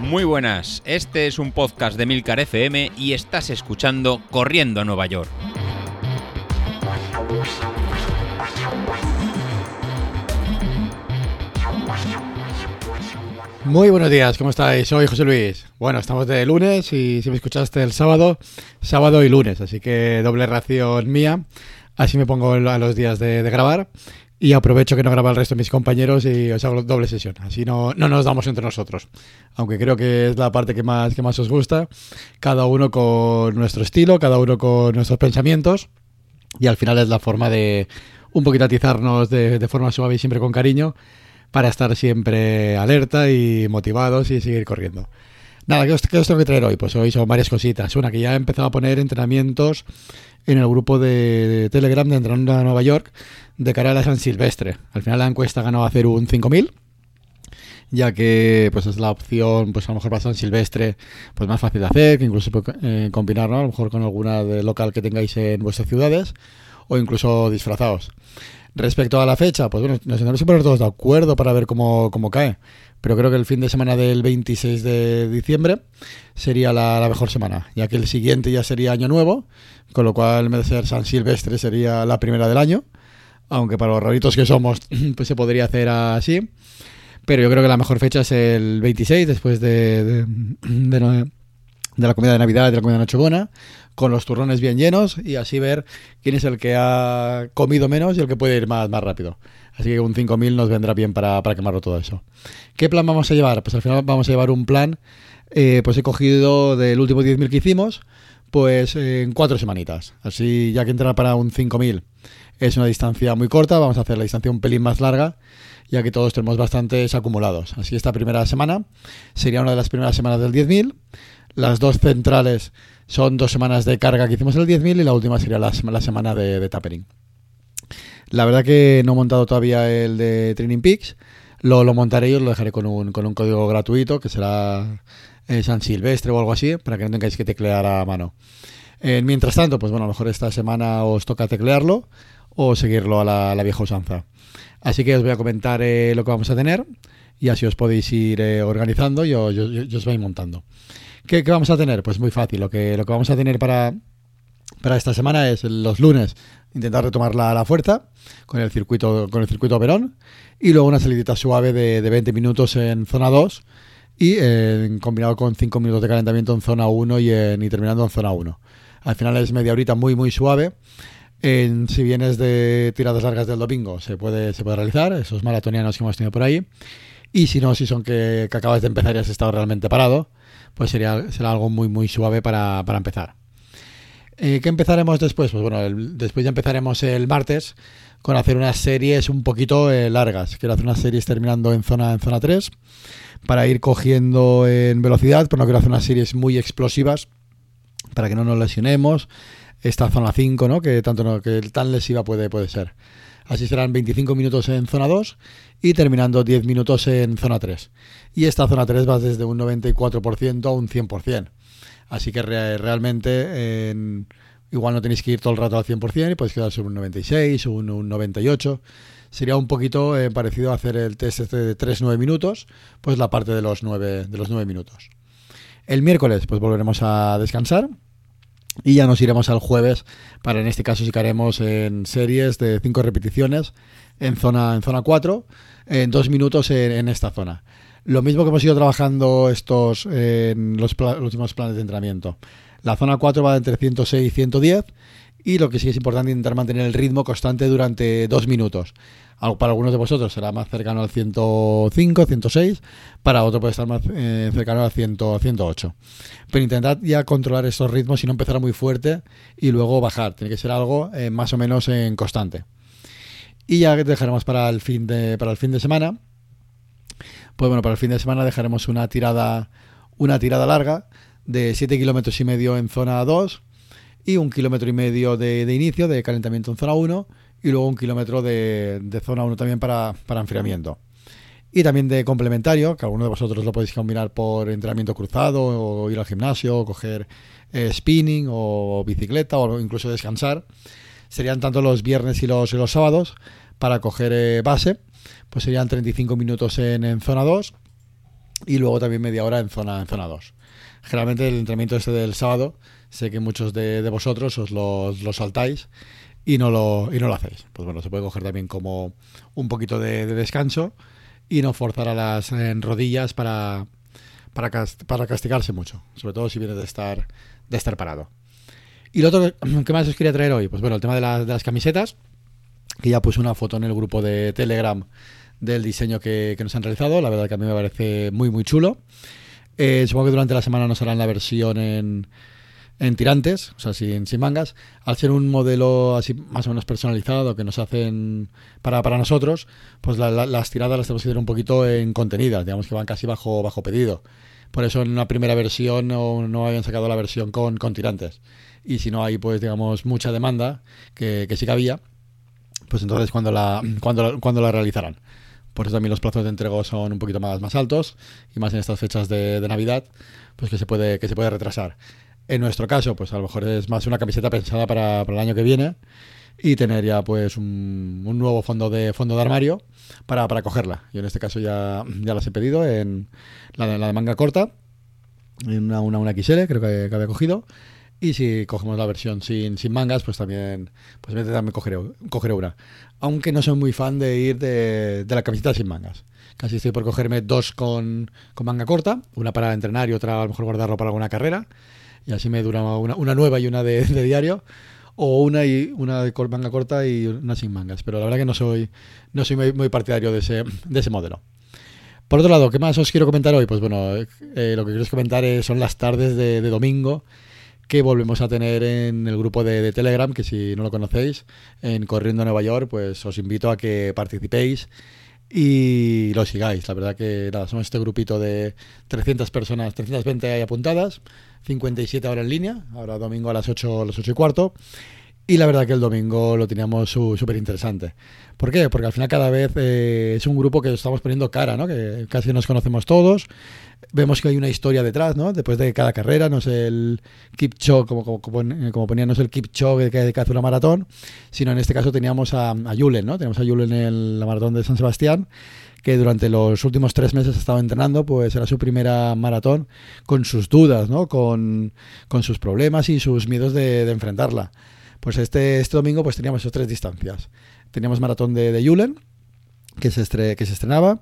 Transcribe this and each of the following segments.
Muy buenas, este es un podcast de Milcar FM y estás escuchando Corriendo a Nueva York. Muy buenos días, ¿cómo estáis? Soy José Luis. Bueno, estamos de lunes y si me escuchaste el sábado, sábado y lunes, así que doble ración mía. Así me pongo a los días de, grabar y aprovecho que no graba el resto de mis compañeros y os hago doble sesión. Así no, no nos damos entre nosotros. Aunque creo que es la parte que más, que más os gusta. Cada uno con nuestro estilo, cada uno con nuestros pensamientos. Y al final es la forma de un poquito atizarnos de, de forma suave y siempre con cariño para estar siempre alerta y motivados y seguir corriendo. Nada, ¿qué os, tengo que traer hoy? Pues hoy son varias cositas. Una, que ya he empezado a poner entrenamientos en el grupo de, Telegram de Entrenando a Nueva York de cara a la San Silvestre. Al final la encuesta ganó hacer un 5000 ya que pues es la opción pues a lo mejor para San Silvestre pues más fácil de hacer, que incluso eh, combinarlo a lo mejor con alguna local que tengáis en vuestras ciudades o incluso disfrazados. Respecto a la fecha, pues bueno, nos tendremos que poner todos de acuerdo para ver cómo, cae. Pero creo que el fin de semana del 26 de diciembre sería la, mejor semana, ya que el siguiente ya sería Año Nuevo, con lo cual en vez de ser San Silvestre sería la primera del año, aunque para los raritos que somos pues se podría hacer así. Pero yo creo que la mejor fecha es el 26, después de, de, la comida de Navidad de la comida de Nochebuena, con los turrones bien llenos y así ver quién es el que ha comido menos y el que puede ir más, más rápido. Así que un 5000 nos vendrá bien para, quemarlo todo eso. ¿Qué plan vamos a llevar? Pues al final vamos a llevar un plan, eh, pues he cogido del último 10.000 que hicimos, pues en cuatro semanitas. Así ya que entrar para un 5000 es una distancia muy corta, vamos a hacer la distancia un pelín más larga, ya que todos tenemos bastantes acumulados. Así esta primera semana sería una de las primeras semanas del 10.000. Las dos centrales son dos semanas de carga que hicimos el 10.000 y la última sería la, semana de, tapering. La verdad que no he montado todavía el de Training Peaks. Lo, lo montaré y os lo dejaré con un, con un código gratuito que será eh, San Silvestre o algo así, para que no tengáis que teclear a mano. Eh, mientras tanto, pues bueno, a lo mejor esta semana os toca teclearlo o seguirlo a la, vieja usanza. Así que os voy a comentar eh, lo que vamos a tener y así os podéis ir organizando y os, y os vais montando. ¿Qué, vamos a tener? Pues muy fácil. Lo que, lo que vamos a tener para, para esta semana es los lunes intentar retomar la, la fuerza con el circuito con el circuito Verón y luego una salidita suave de, de 20 minutos en zona 2 y eh, combinado con 5 minutos de calentamiento en zona 1 y, y terminando en zona 1. Al final es media horita muy muy suave. En, si vienes de tiradas largas del domingo se puede, se puede realizar, esos maratonianos que hemos tenido por ahí. Y si no, si son que, acabas de empezar y has estado realmente parado, pues sería, será algo muy, muy suave para, empezar. Eh, ¿Qué empezaremos después? Pues bueno, después ya empezaremos el martes con hacer unas series un poquito eh, largas. Quiero hacer unas series terminando en zona, en zona 3 para ir cogiendo en velocidad, pero no quiero hacer unas series muy explosivas para que no nos lesionemos. Esta zona 5, ¿no? Que tanto no, que tan lesiva puede, puede ser. Así serán 25 minutos en zona 2 y terminando 10 minutos en zona 3. Y esta zona 3 va desde un 94% a un 100%. Así que realmente igual no tenéis que ir todo el rato al 100% y podéis quedar sobre un 96 o un, 98. Sería un poquito eh, parecido a hacer el test este de 3-9 minutos, pues la parte de los 9, de los 9 minutos. El miércoles pues volveremos a descansar y ya nos iremos al jueves para en este caso si haremos en series de 5 repeticiones en zona, en zona 4, en 2 minutos en, esta zona. Lo mismo que hemos ido trabajando estos en los, últimos planes de entrenamiento. La zona 4 va entre 106 y 110 y lo que sí es importante es intentar mantener el ritmo constante durante 2 minutos para algunos de vosotros será más cercano al 105, 106, para otro puede estar más eh, cercano al 100, 108. Pero intentad ya controlar esos ritmos y no empezar muy fuerte y luego bajar. Tiene que ser algo eh, más o menos en constante. Y ya dejaremos para el fin de, para el fin de semana. Pues bueno, para el fin de semana dejaremos una tirada, una tirada larga de 7 kilómetros y medio en zona 2 y un kilómetro y medio de, de inicio de calentamiento en zona 1 y luego un kilómetro de, zona 1 también para, enfriamiento. Y también de complementario, que alguno de vosotros lo podéis combinar por entrenamiento cruzado, o ir al gimnasio, o coger eh, spinning, o bicicleta, o incluso descansar. Serían tanto los viernes y los, los sábados para coger eh, base pues serían 35 minutos en, zona 2 y luego también media hora en zona, en zona 2. Generalmente el entrenamiento este del sábado, sé que muchos de, vosotros os lo, saltáis y no, lo, y no lo hacéis. Pues bueno, se puede coger también como un poquito de, descanso y no forzar a las rodillas para, para, para, castigarse mucho, sobre todo si vienes de estar, de estar parado. Y lo otro que más os quería traer hoy, pues bueno, el tema de, de las camisetas, que ya puse una foto en el grupo de Telegram del diseño que, nos han realizado. La verdad que a mí me parece muy, muy chulo. Eh, supongo que durante la semana nos harán la versión en, en tirantes, o sea, sin, sin, mangas. Al ser un modelo así más o menos personalizado que nos hacen para, para nosotros, pues las tiradas las tenemos que hacer un poquito en contenidas, digamos que van casi bajo, bajo pedido. Por eso en una primera versión no, no habían sacado la versión con, con tirantes. Y si no hay, pues digamos, mucha demanda, que, que sí que había, pues entonces cuando la, cuando, cuando la realizarán. Por eso también los plazos de entrega son un poquito más, más altos y más en estas fechas de, Navidad, pues que se puede, que se puede retrasar. En nuestro caso, pues a lo mejor es más una camiseta pensada para, el año que viene y tener ya pues un, nuevo fondo de fondo de armario para, para cogerla. Yo en este caso ya, ya las he pedido en la, la de manga corta, en una, una, una XL creo que, que había cogido y si cogemos la versión sin, sin mangas, pues también, pues también cogeré, cogeré, una. Aunque no soy muy fan de ir de, de la camiseta sin mangas. Casi estoy por cogerme dos con, con, manga corta, una para entrenar y otra a lo mejor guardarlo para alguna carrera. Y así me dura una, una nueva y una de, de, diario. O una y una de manga corta y una sin mangas. Pero la verdad que no soy, no soy muy, partidario de ese, de ese modelo. Por otro lado, ¿qué más os quiero comentar hoy? Pues bueno, eh, lo que quiero comentar son las tardes de, de domingo que volvemos a tener en el grupo de, Telegram, que si no lo conocéis, en Corriendo Nueva York, pues os invito a que participéis y lo sigáis. La verdad que nada, somos este grupito de 300 personas, 320 hay apuntadas, 57 ahora en línea, ahora domingo a las 8, a las 8 y cuarto. Y la verdad que el domingo lo teníamos súper interesante. ¿Por qué? Porque al final cada vez eh, es un grupo que estamos poniendo cara, ¿no? Que casi nos conocemos todos. Vemos que hay una historia detrás, ¿no? Después de cada carrera, no es el Kipchoge, como, como, como ponía, no es el Kipchoge que, que hace una maratón, sino en este caso teníamos a, a Julen, ¿no? Tenemos a Julen en la maratón de San Sebastián, que durante los últimos tres meses ha estado entrenando, pues era su primera maratón con sus dudas, ¿no? Con, con sus problemas y sus miedos de enfrentarla. Pues este, este domingo pues teníamos esas tres distancias. Teníamos maratón de, de Julen, que se, estrenaba.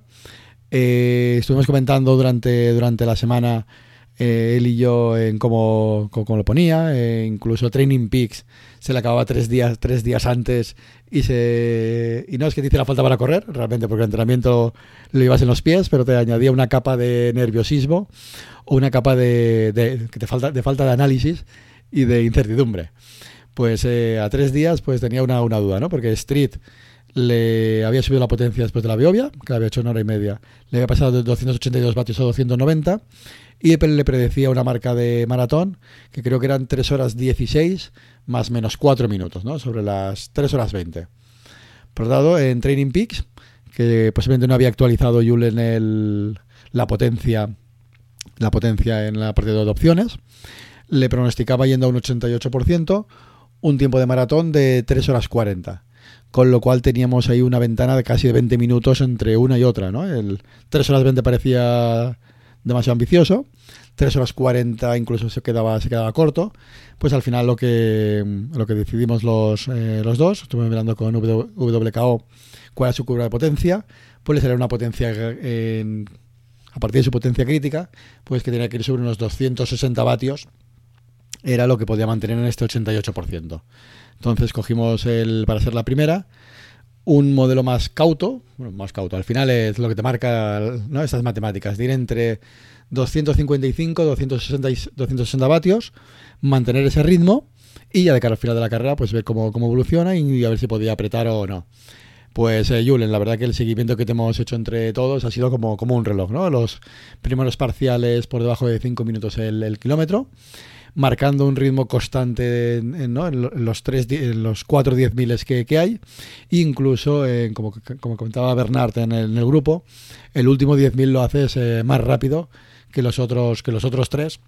Eh, estuvimos comentando durante, durante la semana eh, él y yo en cómo, cómo lo ponía. Eh, incluso Training Peaks se le acababa tres días, tres días antes y se y no es que te hiciera falta para correr, realmente, porque el entrenamiento lo ibas en los pies, pero te añadía una capa de nerviosismo o una capa de, falta, de falta de análisis y de incertidumbre pues eh, a tres días pues tenía una, una, duda, ¿no? Porque Street le había subido la potencia después de la biobia, que la había hecho una hora y media. Le había pasado de 282 vatios a 290 y le predecía una marca de maratón que creo que eran 3 horas 16 más menos 4 minutos, ¿no? Sobre las 3 horas 20. Por lado, en Training Peaks, que posiblemente no había actualizado Julen el, la potencia la potencia en la parte de opciones, le pronosticaba yendo a un 88%, un tiempo de maratón de 3 horas 40. Con lo cual teníamos ahí una ventana de casi de 20 minutos entre una y otra. ¿no? El 3 horas 20 parecía demasiado ambicioso. 3 horas 40 incluso se quedaba, se quedaba corto. Pues al final lo que, lo que decidimos los, eh, los dos, estuve mirando con WKO cuál es su curva de potencia, pues le sería una potencia en, a partir de su potencia crítica, pues que tenía que ir sobre unos 260 vatios era lo que podía mantener en este 88%. Entonces cogimos el, para ser la primera, un modelo más cauto, bueno, más cauto, al final es lo que te marca ¿no? estas matemáticas, de ir entre 255, 260, 260 vatios, mantener ese ritmo y ya de cara al final de la carrera, pues ver cómo, cómo evoluciona y a ver si podía apretar o no. Pues eh, Julen, la verdad que el seguimiento que te hemos hecho entre todos ha sido como, como un reloj, ¿no? Los primeros parciales por debajo de 5 minutos el, el kilómetro marcando un ritmo constante en, los, tres, en los cuatro diez miles que, hay. incluso, como, como, comentaba Bernard en el, grupo, el último 10.000 lo haces eh, más rápido que los otros que los otros tres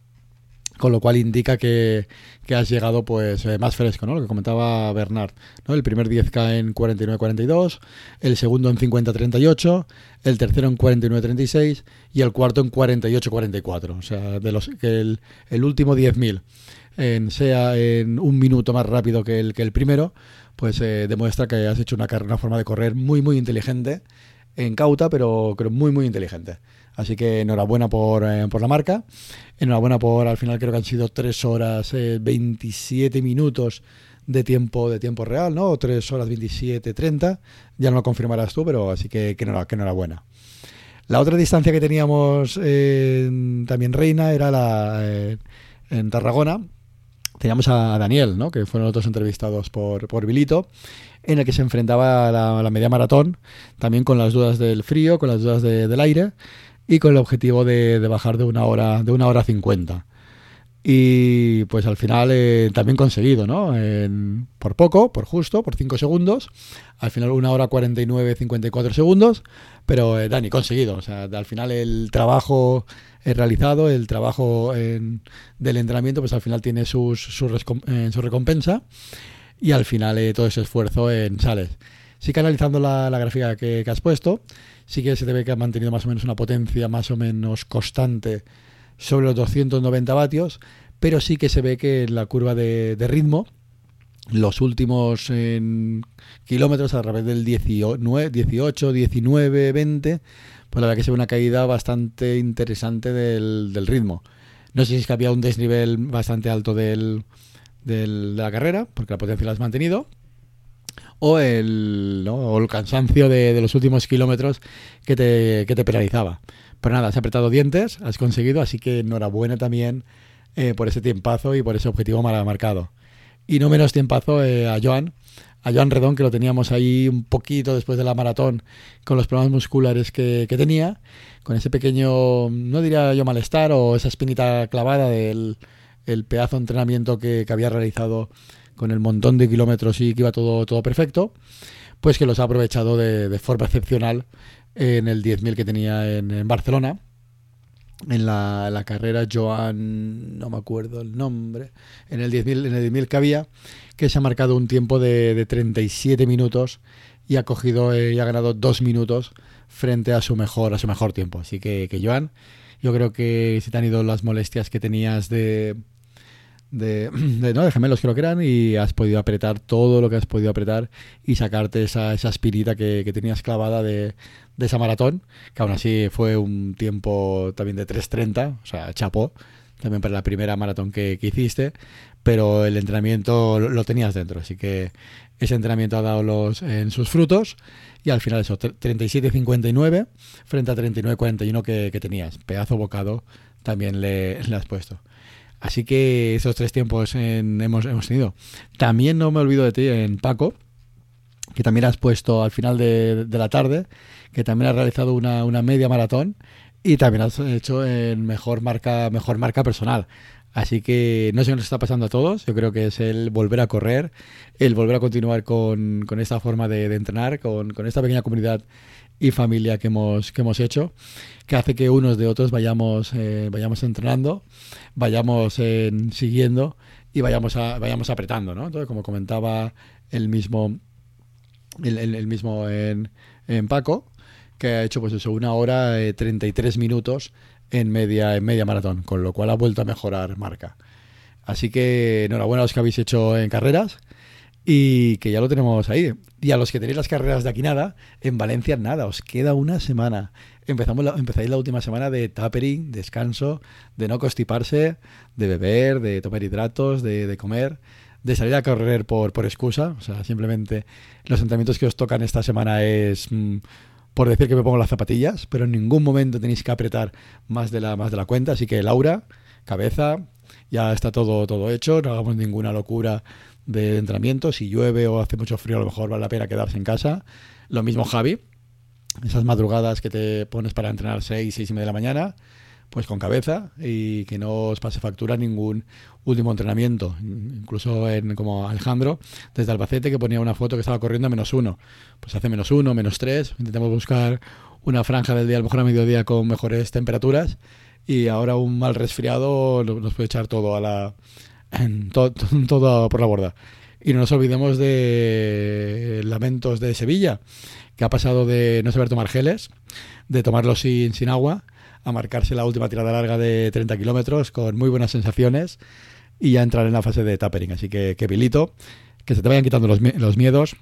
con lo cual indica que, has llegado pues eh, más fresco, ¿no? Lo que comentaba Bernard, ¿no? El primer 10K en 49.42, el segundo en 50.38, el tercero en 49.36 y el cuarto en 48.44. O sea, de los que el, el último 10.000 en, sea en un minuto más rápido que el, que el primero, pues eh, demuestra que has hecho una, una forma de correr muy, muy inteligente, en cauta, pero creo muy, muy inteligente. Así que enhorabuena por, eh, por la marca. Enhorabuena por, al final creo que han sido 3 horas 27 eh, minutos de tiempo de tiempo real, ¿no? O 3 horas 27, 30. Ya no lo confirmarás tú, pero así que, que, enhorabuena. La otra distancia que teníamos también reina era la en Tarragona. Teníamos a Daniel, ¿no? que fueron otros entrevistados por, por Vilito, en el que se enfrentaba a la, media maratón, también con las dudas del frío, con las dudas del aire y con el objetivo de, bajar de una hora de una hora cincuenta. Y pues al final eh, también conseguido, ¿no? por poco, por justo, por 5 segundos, al final una hora 49, 54 segundos, pero eh, Dani, conseguido, o sea, al final el trabajo realizado, el trabajo del entrenamiento, pues al final tiene sus, su, su recompensa y al final eh, todo ese esfuerzo en sales. Sí que analizando la, gráfica que, has puesto, sí que se debe que ha mantenido más o menos una potencia más o menos constante sobre los 290 vatios, pero sí que se ve que la curva de, ritmo, los últimos kilómetros a través del 18, 19, 20, pues la verdad que se ve una caída bastante interesante del, ritmo. No sé si es que había un desnivel bastante alto del, de la carrera, porque la potencia la has mantenido, o el, el cansancio de, los últimos kilómetros que te, que te penalizaba. Pero nada, has apretado dientes, has conseguido, así que enhorabuena también eh, por ese tiempazo y por ese objetivo mal marcado. Y no menos tiempazo eh, a Joan, a Joan Redón, que lo teníamos ahí un poquito después de la maratón con los problemas musculares que, tenía, con ese pequeño, no diría yo malestar, o esa espinita clavada del el pedazo de entrenamiento que, había realizado con el montón de kilómetros y que iba todo, todo perfecto, pues que los ha aprovechado de, de forma excepcional en el 10.000 que tenía en, Barcelona. En la, carrera Joan, no me acuerdo el nombre, en el 10.000 en el 10 que había, que se ha marcado un tiempo de, 37 minutos y ha cogido eh, y ha ganado dos minutos frente a su mejor a su mejor tiempo. Así que, que Joan, yo creo que si te han ido las molestias que tenías de, de, ¿no? de gemelos creo que eran y has podido apretar todo lo que has podido apretar y sacarte esa, esa espirita que, tenías clavada de, esa maratón, que aún así fue un tiempo también de 3.30, o sea, chapó, también para la primera maratón que, hiciste, pero el entrenamiento lo, tenías dentro, así que ese entrenamiento ha dado los, en sus frutos y al final eso, 37.59 frente a 39.41 que, que tenías, pedazo bocado también le, le has puesto. Así que esos tres tiempos hemos, hemos tenido. También no me olvido de ti en Paco, que también has puesto al final de, la tarde, que también has realizado una, media maratón y también has hecho en mejor marca, mejor marca personal. Así que no sé qué nos está pasando a todos. Yo creo que es el volver a correr, el volver a continuar con, esta forma de, entrenar, con, con, esta pequeña comunidad y familia que hemos, que hemos hecho, que hace que unos de otros vayamos, eh, vayamos entrenando, vayamos siguiendo y vayamos, a, vayamos apretando, ¿no? Entonces, como comentaba el mismo, el, mismo en, en, Paco, que ha hecho pues eso, una hora y eh, 33 minutos en media, en media maratón, con lo cual ha vuelto a mejorar marca. Así que enhorabuena a los que habéis hecho en carreras y que ya lo tenemos ahí. Y a los que tenéis las carreras de aquí nada, en Valencia nada, os queda una semana. Empezamos la, empezáis la última semana de tapering, descanso, de no constiparse, de beber, de tomar hidratos, de, comer, de salir a correr por, por excusa. O sea, simplemente los entrenamientos que os tocan esta semana es... Mm, por decir que me pongo las zapatillas, pero en ningún momento tenéis que apretar más de la, más de la cuenta. Así que Laura, cabeza, ya está todo, todo hecho, no hagamos ninguna locura de entrenamiento. Si llueve o hace mucho frío, a lo mejor vale la pena quedarse en casa. Lo mismo Javi, esas madrugadas que te pones para entrenar 6, 6 y media de la mañana, pues con cabeza y que no os pase factura ningún último entrenamiento. Incluso en, como Alejandro, desde Albacete, que ponía una foto que estaba corriendo a menos uno. Pues hace menos uno, menos tres. Intentamos buscar una franja del día, a lo mejor a mediodía, con mejores temperaturas y ahora un mal resfriado nos puede echar todo a la todo, por la borda. Y no nos olvidemos de Lamentos de Sevilla, que ha pasado de no saber tomar geles, de tomarlo sin, agua, a marcarse la última tirada larga de 30 kilómetros con muy buenas sensaciones y ya entrar en la fase de tapering. Así que, que Vilito, que se te vayan quitando los, los miedos.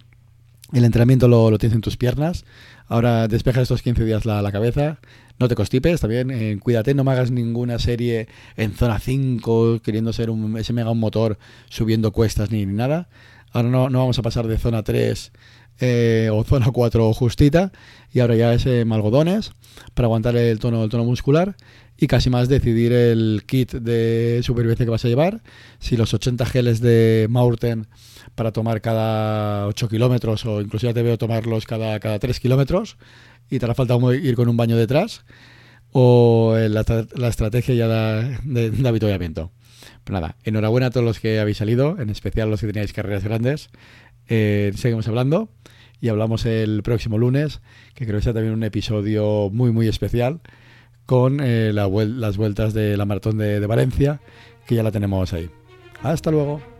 El entrenamiento lo, tienes en tus piernas. Ahora despeja estos 15 días la cabeza. No te constipes, también eh, cuídate, no me hagas ninguna serie en zona 5, queriendo ser un, ese mega un motor subiendo cuestas ni, nada. Ahora no, no, vamos a pasar de zona 3 eh, o zona 4 justita y ahora ya es eh, malgodones para aguantar el tono, el tono muscular y casi más decidir el kit de supervivencia que vas a llevar, si los 80 geles de Maurten para tomar cada 8 kilómetros o incluso ya te veo tomarlos cada, cada 3 kilómetros y te hará falta ir con un baño detrás o la, la estrategia ya de, de, de avituallamiento. Pero nada, enhorabuena a todos los que habéis salido, en especial los que teníais carreras grandes. Eh, seguimos hablando y hablamos el próximo lunes, que creo que será también un episodio muy, muy especial con eh, la, las vueltas de la maratón de Valencia, que ya la tenemos ahí. Hasta luego.